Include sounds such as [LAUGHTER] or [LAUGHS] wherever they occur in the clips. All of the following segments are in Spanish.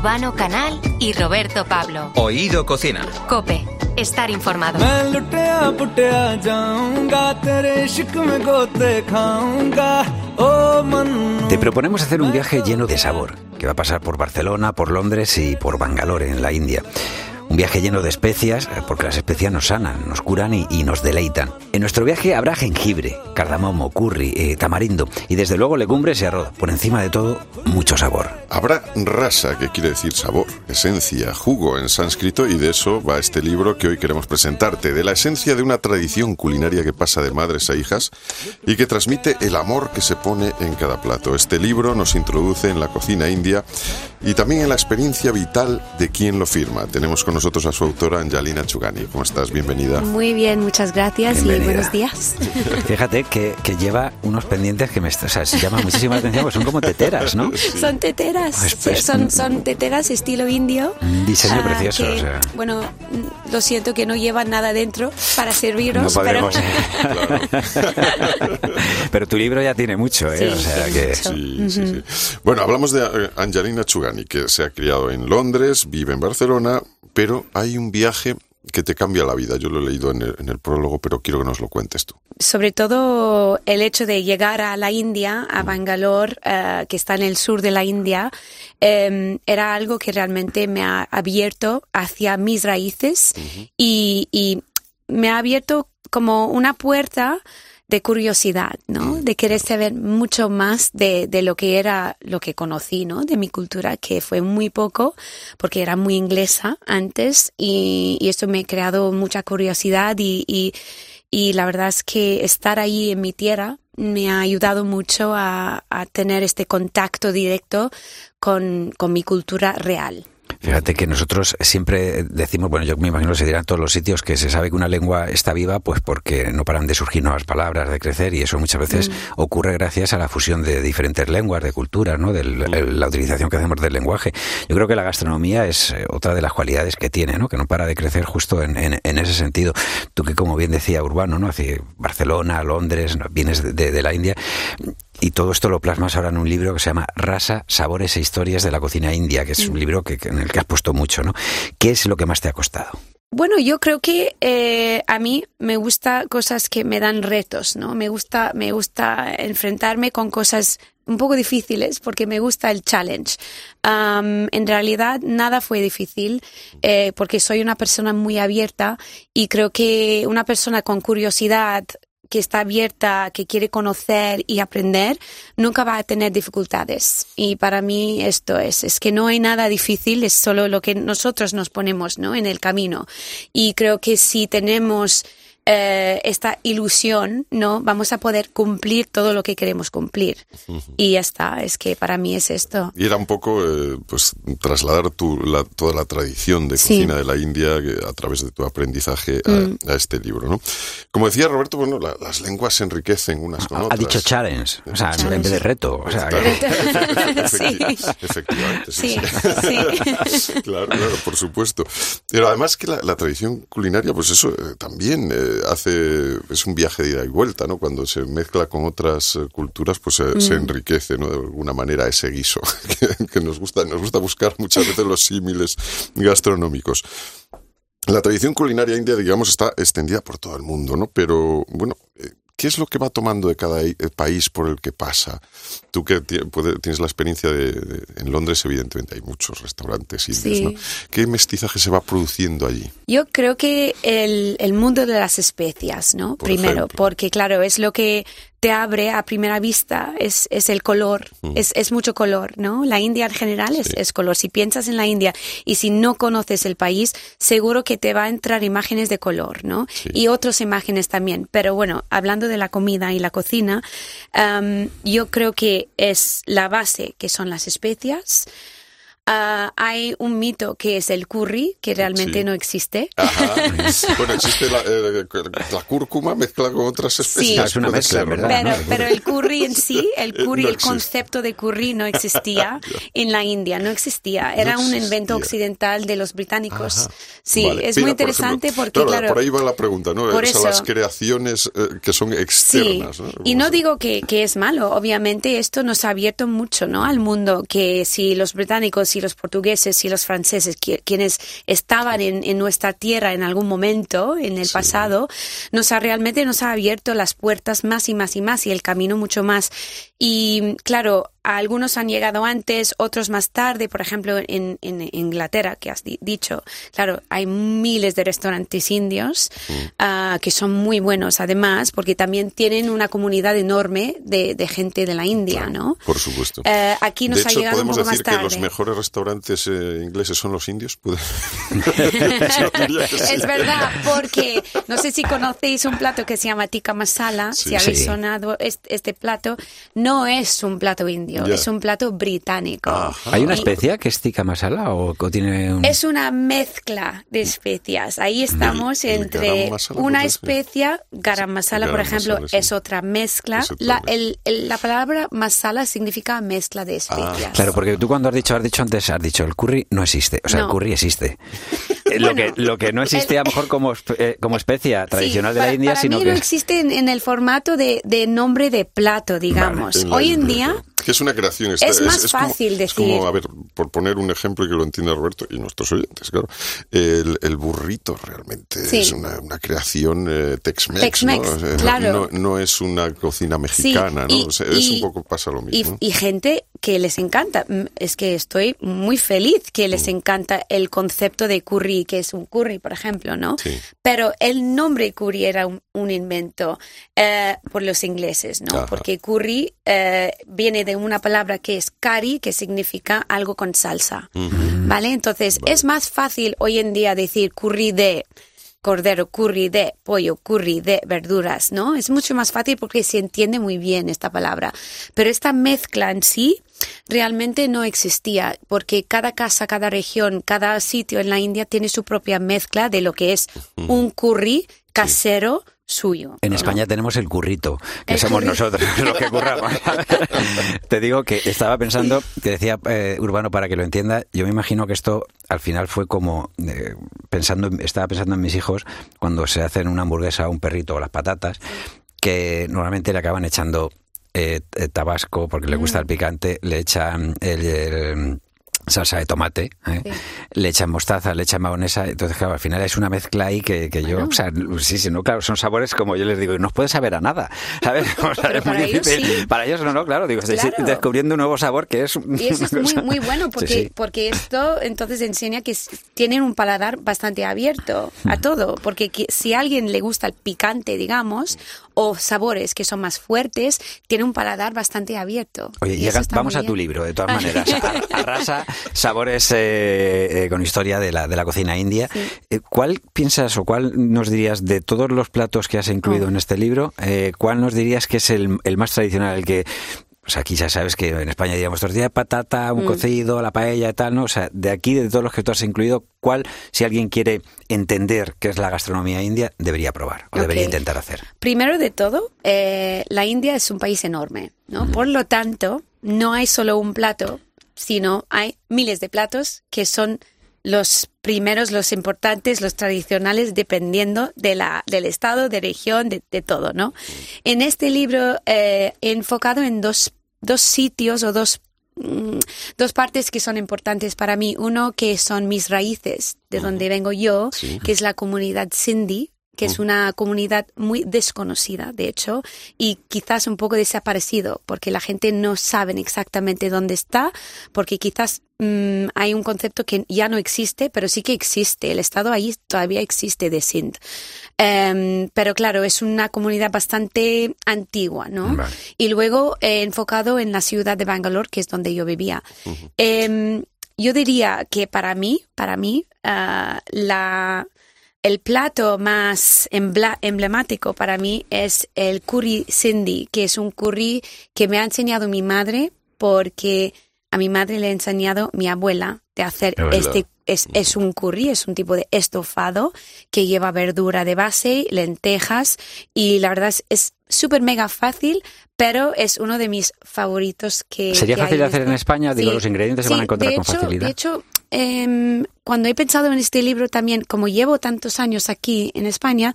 Urbano Canal y Roberto Pablo. Oído Cocina. Cope, estar informado. Te proponemos hacer un viaje lleno de sabor, que va a pasar por Barcelona, por Londres y por Bangalore, en la India. Un viaje lleno de especias, eh, porque las especias nos sanan, nos curan y, nos deleitan. En nuestro viaje habrá jengibre, cardamomo, curry, eh, tamarindo y desde luego legumbres y arroz. Por encima de todo, mucho sabor. Habrá rasa, que quiere decir sabor, esencia, jugo en sánscrito y de eso va este libro que hoy queremos presentarte, de la esencia de una tradición culinaria que pasa de madres a hijas y que transmite el amor que se pone en cada plato. Este libro nos introduce en la cocina india y también en la experiencia vital de quien lo firma. Tenemos con nosotros a su autora Angelina Chugani. ¿Cómo estás? Bienvenida. Muy bien, muchas gracias y buenos días. [LAUGHS] Fíjate que, que, lleva unos pendientes que me o sea, se llama atención, porque son como teteras, ¿no? Son teteras, pues, pues, son, son teteras estilo indio. diseño ah, precioso. o sea. Bueno, lo siento que no llevan nada dentro para servirnos. No pero... [LAUGHS] pero tu libro ya tiene mucho, ¿eh? o sea, que... sí, sí, sí. Bueno, hablamos de eh, Angelina Chugani, que se ha criado en Londres, vive en Barcelona, pero hay un viaje que te cambia la vida. Yo lo he leído en el, prólogo, pero quiero que nos lo cuentes tú. Sobre todo el hecho de llegar a la India, a Bangalore, eh, que está en el sur de la India, em, era algo que realmente me ha abierto hacia mis raíces y, y me ha abierto como una puerta de curiosidad, ¿no? De querer saber mucho más de, de, lo que era, lo que conocí, ¿no? De mi cultura, que fue muy poco, porque era muy inglesa antes y, y esto me ha creado mucha curiosidad y, y, y, la verdad es que estar ahí en mi tierra me ha ayudado mucho a, a tener este contacto directo con, con mi cultura real. Fíjate que nosotros siempre decimos, bueno, yo me imagino que se dirá en todos los sitios que se sabe que una lengua está viva, pues porque no paran de surgir nuevas palabras, de crecer, y eso muchas veces mm. ocurre gracias a la fusión de diferentes lenguas, de culturas, ¿no? De mm. la utilización que hacemos del lenguaje. Yo creo que la gastronomía es eh, otra de las cualidades que tiene, ¿no? Que no para de crecer justo en, en, ese sentido. Tú que, como bien decía Urbano, ¿no? Hace Barcelona, Londres, vienes de, de la India y todo esto lo plasmas ahora en un libro que se llama Rasa, Sabores e Historias de la Cocina India, que es un mm. libro que, en el que has puesto mucho, ¿no? ¿Qué es lo que más te ha costado? Bueno, yo creo que eh, a mí me gusta cosas que me dan retos, ¿no? Me gusta, me gusta enfrentarme con cosas un poco difíciles porque me gusta el challenge. en realidad nada fue difícil eh, porque soy una persona muy abierta y creo que una persona con curiosidad que está abierta, que quiere conocer y aprender, nunca va a tener dificultades. Y para mí esto es, es que no hay nada difícil, es solo lo que nosotros nos ponemos, ¿no? En el camino. Y creo que si tenemos eh, esta ilusión, ¿no? Vamos a poder cumplir todo lo que queremos cumplir. Y ya está, es que para mí es esto. Y era un poco, eh, pues, trasladar tu, la, toda la tradición de cocina de la India a través de tu aprendizaje mm. a, este libro, ¿no? Como decía Roberto, bueno, las lenguas se enriquecen unas con otras. Ha dicho challenge, o sea, en vez de reto. O sea, [LAUGHS] Efectivamente, sí. [LAUGHS] claro, claro, por supuesto. Pero además que la, tradición culinaria, pues eso eh, también hace, es un viaje de ida y vuelta, ¿no? Cuando se mezcla con otras eh, culturas, pues se, mm. enriquece, ¿no? De alguna manera ese guiso [LAUGHS] que, nos gusta, nos gusta buscar muchas veces los símiles gastronómicos. La tradición culinaria india, digamos, está extendida por todo el mundo, ¿no? Pero, bueno, eh, ¿Qué es lo que va tomando de cada eh, país por el que pasa? Tú que tienes la experiencia de, en Londres, evidentemente hay muchos restaurantes indios, ¿no? ¿Qué mestizaje se va produciendo allí? Yo creo que el, el mundo de las especias, ¿no? Primero, porque claro, es lo que te abre a primera vista es, es el color, mm. es, es, mucho color, ¿no? La India en general es, es, color. Si piensas en la India y si no conoces el país, seguro que te va a entrar imágenes de color, ¿no? Y otras imágenes también. Pero bueno, hablando de la comida y la cocina, yo creo que es la base, que son las especias. Ah, hay un mito que es el curry, que realmente no existe. [LAUGHS] bueno, existe eh, la, cúrcuma mezclada con otras especies. Sí. Es una mezcla, ¿verdad? Pero, el curry en sí, el curry, el concepto de curry no existía [LAUGHS] en la India, no existía. Era un invento occidental de los británicos. Sí, es muy interesante porque, claro, Por ahí va la pregunta, ¿no? Por eso, las creaciones eh, que son externas. Y no digo que, que es malo, obviamente esto nos ha abierto mucho, ¿no? Al mundo, que si los británicos y y los portugueses y los franceses, quienes estaban en, nuestra tierra en algún momento en el pasado, nos ha realmente nos ha abierto las puertas más y más y más y el camino mucho más. Y claro, algunos han llegado antes, otros más tarde, por ejemplo, en, Inglaterra, que has dicho, claro, hay miles de restaurantes indios ah, que son muy buenos además, porque también tienen una comunidad enorme de, gente de la India, ¿no? Por supuesto. Eh, aquí nos de hecho, ha podemos decir que los mejores restaurantes eh, ingleses son los indios. [LAUGHS] es verdad, porque no sé si conocéis un plato que se llama tikka masala, si habéis sonado este, plato, no es un plato indio, es un plato británico. ¿Hay una especia que es tikka masala o, tiene Es una mezcla de especias. Ahí estamos entre una especia, garam masala, por ejemplo, es otra mezcla. la, la palabra masala significa mezcla de ah. especias. claro, porque tú cuando has dicho, has dicho antes, has dicho el curry no existe. O sea, el curry existe. [LAUGHS] lo, que, lo que no existe a lo mejor como, eh, como especia tradicional de la India, para sino mí que... no existe en, el formato de, de, nombre de plato, digamos. Hoy en día que es una creación. es más fácil decir. como, a ver, por poner un ejemplo y que lo entienda Roberto y nuestros oyentes, claro. El, el burrito realmente es una, una creación eh, Tex-Mex, ¿no? claro. no, es una cocina mexicana, ¿no? es un poco pasa lo mismo. Y, gente que les encanta. Mm, es que estoy muy feliz que les mm. encanta el concepto de curry, que es un curry, por ejemplo, ¿no? Pero el nombre curry era un, invento eh, por los ingleses, ¿no? Porque curry eh, viene de una palabra que es curry, que significa algo con salsa. ¿Vale? Entonces, es más fácil hoy en día decir curry de cordero, curry de pollo, curry de verduras, ¿no? Es mucho más fácil porque se entiende muy bien esta palabra. Pero esta mezcla en sí realmente no existía porque cada casa, cada región, cada sitio en la India tiene su propia mezcla de lo que es un curry casero suyo. En España tenemos el currito, que somos nosotros los que curramos. [LAUGHS] Te digo que estaba pensando, te decía eh, Urbano para que lo entienda, yo me imagino que esto al final fue como eh, pensando, estaba pensando en mis hijos cuando se hacen una hamburguesa a un perrito o las patatas, que normalmente le acaban echando eh, tabasco porque le gusta el mm. picante, le echan el salsa de tomate, ¿eh? le echan mostaza, le echan mayonesa, entonces claro, al final es una mezcla ahí que, que yo, o sea, sí, sí, no, claro, son sabores como yo les digo, no puede saber a nada, ¿sabes? [LAUGHS] es muy difícil. Para ellos no, no, claro, digo, estoy descubriendo un nuevo sabor que es... Y eso es [LAUGHS] muy, muy bueno porque, porque esto entonces enseña que tienen un paladar bastante abierto a hmm. todo, porque si a alguien le gusta el picante, digamos, o sabores que son más fuertes, tiene un paladar bastante abierto. Oye, vamos a tu libro, de todas maneras. [LAUGHS] Arrasa, sabores eh, eh, con historia de la, de la cocina india. Eh, ¿Cuál piensas o cuál nos dirías de todos los platos que has incluido oh. en este libro, cuál nos dirías que es el, el más tradicional, el que pues aquí ya sabes que en España diríamos tortilla de patata, un mm. cocido, la paella y tal, ¿no? O sea, de aquí, de todos los que tú has incluido, ¿cuál, si alguien quiere entender qué es la gastronomía india, debería probar o debería intentar hacer? Primero de todo, eh, la India es un país enorme, ¿no? Por lo tanto, no hay solo un plato, sino hay miles de platos que son los primeros, los importantes, los tradicionales, dependiendo de la, del estado, de región, de, todo, ¿no? En este libro eh, he enfocado en dos dos sitios o dos mm, dos partes que son importantes para mí. Uno que son mis raíces, de donde vengo yo, que es la comunidad Sindhi, que es una comunidad muy desconocida, de hecho, y quizás un poco desaparecido, porque la gente no sabe exactamente dónde está, porque quizás mm, hay un concepto que ya no existe, pero sí que existe. El Estado ahí todavía existe de Sindh. Em, pero claro, es una comunidad bastante antigua, ¿no? Y luego he enfocado en la ciudad de Bangalore, que es donde yo vivía. Em, yo diría que para mí, para mí, ah, la el plato más emblemático para mí es el curry Cindy, que es un curry que me ha enseñado mi madre porque a mi madre le ha enseñado mi abuela de hacer este es, es, un curry, es un tipo de estofado que lleva verdura de base, lentejas y la verdad es súper mega fácil, pero es uno de mis favoritos que... ¿Sería fácil de hacer en España? Digo, los ingredientes se van a encontrar con facilidad. De hecho, eh, cuando he pensado en este libro también, como llevo tantos años aquí en España,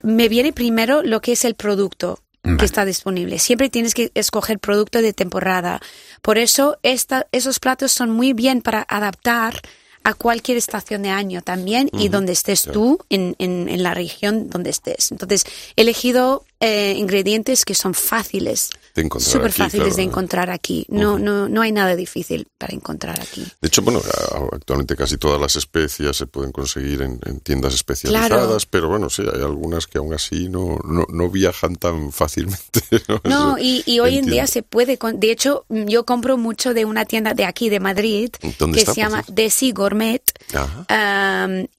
me viene primero lo que es el producto. que está disponible. Siempre tienes que escoger producto de temporada. Por eso esta, esos platos son muy bien para adaptar a cualquier estación de año también y donde estés tú en, en, en, la región donde estés. Entonces, he elegido eh, ingredientes que son fáciles, súper fáciles de encontrar aquí. No, no, no hay nada difícil para encontrar aquí. De hecho, bueno, actualmente casi todas las especias se pueden conseguir en, tiendas especializadas, pero bueno, sí, hay algunas que aún así no, no, no viajan tan fácilmente. [LAUGHS] No, y, y, hoy en día se puede. De hecho, yo compro mucho de una tienda de aquí, de Madrid, que se llama Desi Gourmet.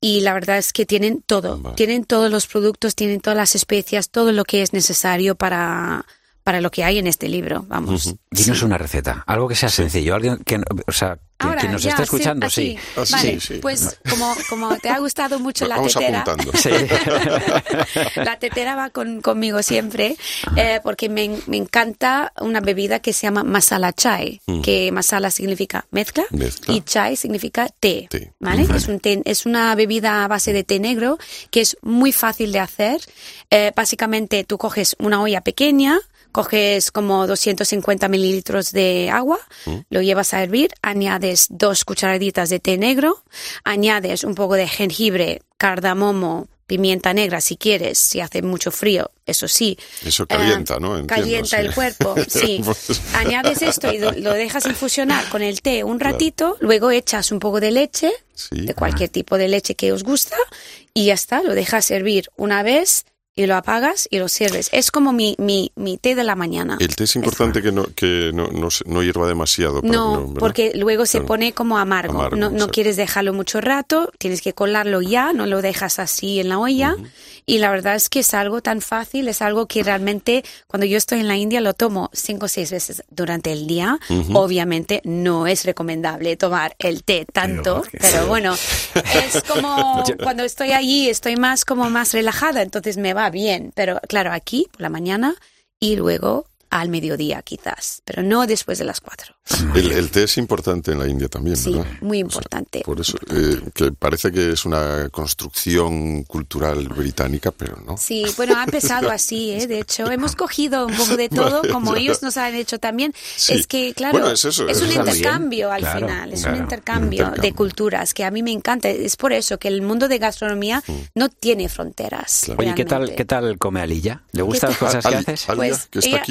y la verdad es que tienen todo. Tienen todos los productos, tienen todas las especias, todo lo que es necesario para, para lo que hay en este libro, vamos. Dinos una receta, algo que sea sencillo, alguien que, o sea, que, nos esté escuchando, sí. Ah, vale, pues como, como te ha gustado mucho [LAUGHS] la tetera, [LAUGHS] la tetera va con, conmigo siempre, eh, porque me, me, encanta una bebida que se llama masala chai, que masala significa mezcla, y chai significa té, ¿vale? Es, un es una bebida a base de té negro que es muy fácil de hacer. Eh, básicamente tú coges una olla pequeña, coges como 250 mililitros de agua, mm. lo llevas a hervir, añades dos cucharaditas de té negro, añades un poco de jengibre, cardamomo, pimienta negra si quieres, si hace mucho frío, eso sí. Eso calienta, ¿no? calienta el cuerpo, [LAUGHS] sí. [LAUGHS] Pues añades esto y lo dejas infusionar con el té un ratito, luego echas un poco de leche, de cualquier tipo de leche que os gusta, y ya está, lo dejas hervir una vez y lo apagas y lo sirves. Es como mi, mi, mi té de la mañana. El té es importante que no, que no, no, no hierva demasiado. No, porque luego se pone como amargo. no, no quieres dejarlo mucho rato, tienes que colarlo ya, no lo dejas así en la olla. Y la verdad es que es algo tan fácil, es algo que realmente cuando yo estoy en la India lo tomo cinco o seis veces durante el día. Obviamente no es recomendable tomar el té tanto, pero, bueno, es [LAUGHS] como cuando estoy allí estoy más como más relajada, entonces me va bien. Pero claro, aquí por la mañana y luego al mediodía quizás, pero no después de las cuatro. El, té es importante en la India también, ¿verdad? Sí, muy importante. por eso, eh, que parece que es una construcción cultural británica, pero no. Sí, bueno, ha empezado [LAUGHS] así, ¿eh? De hecho, hemos cogido un poco de [LAUGHS] todo, como ellos nos han hecho también. Es que, claro, es, un intercambio al final, es un intercambio, de culturas que a mí me encanta. Es por eso que el mundo de gastronomía mm. no tiene fronteras. Oye, ¿qué tal, ¿qué tal come Alilla? ¿Le gustan las cosas que haces? Pues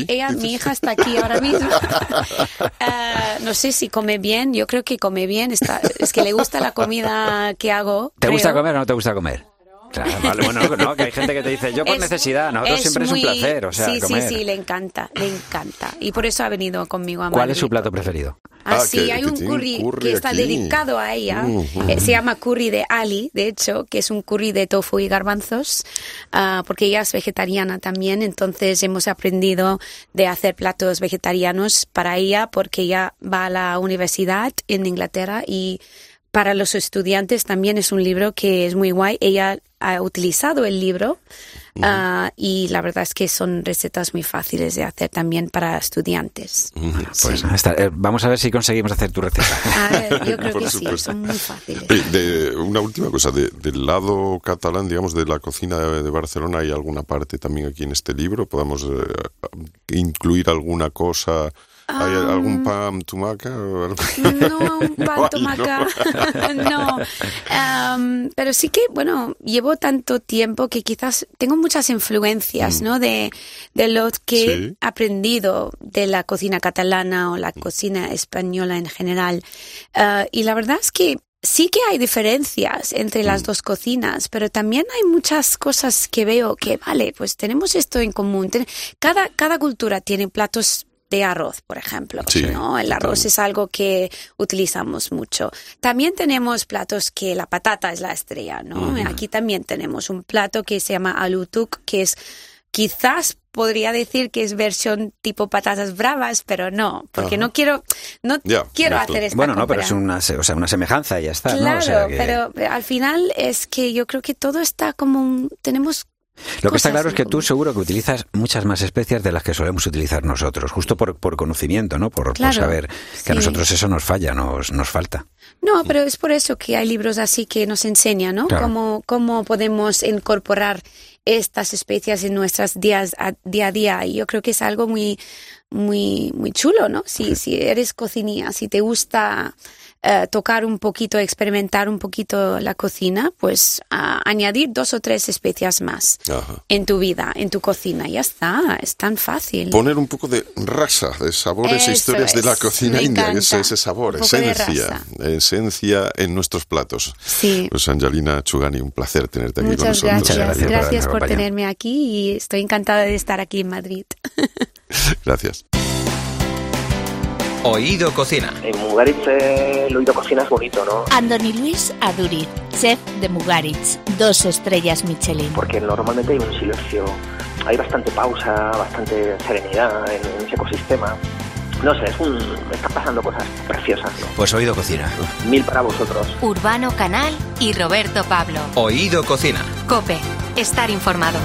ella, mi hija está [LAUGHS] aquí ahora mismo. No sé si come bien, yo creo que come bien. Está, es que le gusta la comida que hago. ¿Te gusta comer o no te gusta comer? Claro, vale, bueno, no, que hay gente que te dice, yo por necesidad, nosotros siempre es un placer, o sea, Sí, sí, sí, le encanta, le encanta. Y por eso ha venido conmigo a Madrid. ¿Cuál es su plato preferido? Ah, ah sí, hay un curry, que está dedicado a ella. Eh, se llama curry de Ali, de hecho, que es un curry de tofu y garbanzos, uh, porque ella es vegetariana también, entonces hemos aprendido de hacer platos vegetarianos para ella, porque ella va a la universidad en Inglaterra y para los estudiantes también es un libro que es muy guay. Ella ha utilizado el libro ah, y la verdad es que son recetas muy fáciles de hacer también para estudiantes. Pues eh, vamos a ver si conseguimos hacer tu receta. [LAUGHS] A ver, yo [LAUGHS] creo que sí, son muy fáciles. una última cosa, del lado catalán, digamos, de la cocina de, Barcelona, ¿hay alguna parte también aquí en este libro? ¿Podemos eh, incluir alguna cosa? ¿Hay algún pan tumaca? No, un [LAUGHS] pan tumaca. [LAUGHS] no. pero sí que, bueno, llevo tanto tiempo que quizás tengo muchas influencias, mm. ¿no? De, de lo que he aprendido de la cocina catalana o la cocina española en general. Ah, y la verdad es que sí que hay diferencias entre las mm. dos cocinas, pero también hay muchas cosas que veo que, vale, pues tenemos esto en común. Cada, cada cultura tiene platos de arroz, por ejemplo. ¿no? El arroz es algo que utilizamos mucho. También tenemos platos que la patata es la estrella, ¿no? Aquí también tenemos un plato que se llama alutuk, que es quizás podría decir que es versión tipo patatas bravas, pero no, porque no quiero, no quiero hacer esta Bueno, no, pero es una, o sea, una semejanza y ya está. Claro, pero al final es que yo creo que todo está como un, tenemos Lo que está claro es que tú seguro que utilizas muchas más especias de las que solemos utilizar nosotros, justo por, por conocimiento, ¿no? Por, saber que a nosotros eso nos falla, nos, nos falta. No, pero es por eso que hay libros así que nos enseñan, ¿no? Cómo, cómo podemos incorporar estas especias en nuestras días a, día a día. Y yo creo que es algo muy, muy, muy chulo, ¿no? Si, si eres cocinía, si te gusta eh, tocar un poquito, experimentar un poquito la cocina, pues añadir dos o tres especias más en tu vida, en tu cocina. Ya está, es tan fácil. Poner un poco de rasa, de sabores e historias de la cocina india, ese, ese sabor, esencia, esencia en nuestros platos. Sí. Pues Angelina Chugani, un placer tenerte aquí con nosotros. Gracias, gracias, gracias por tenerme aquí y estoy encantada de estar aquí en Madrid. [LAUGHS] [LAUGHS] gracias. Oído Cocina. En Mugaritz el Oído Cocina es bonito, ¿no? Andoni Luis Aduriz, chef de Mugaritz, dos estrellas Michelin. Porque normalmente hay un silencio, hay bastante pausa, bastante serenidad en, ese ecosistema. No sé, es un, están pasando cosas preciosas. Pues Oído Cocina. Mil para vosotros. Urbano Canal y Roberto Pablo. Oído Cocina. Cope, estar informado.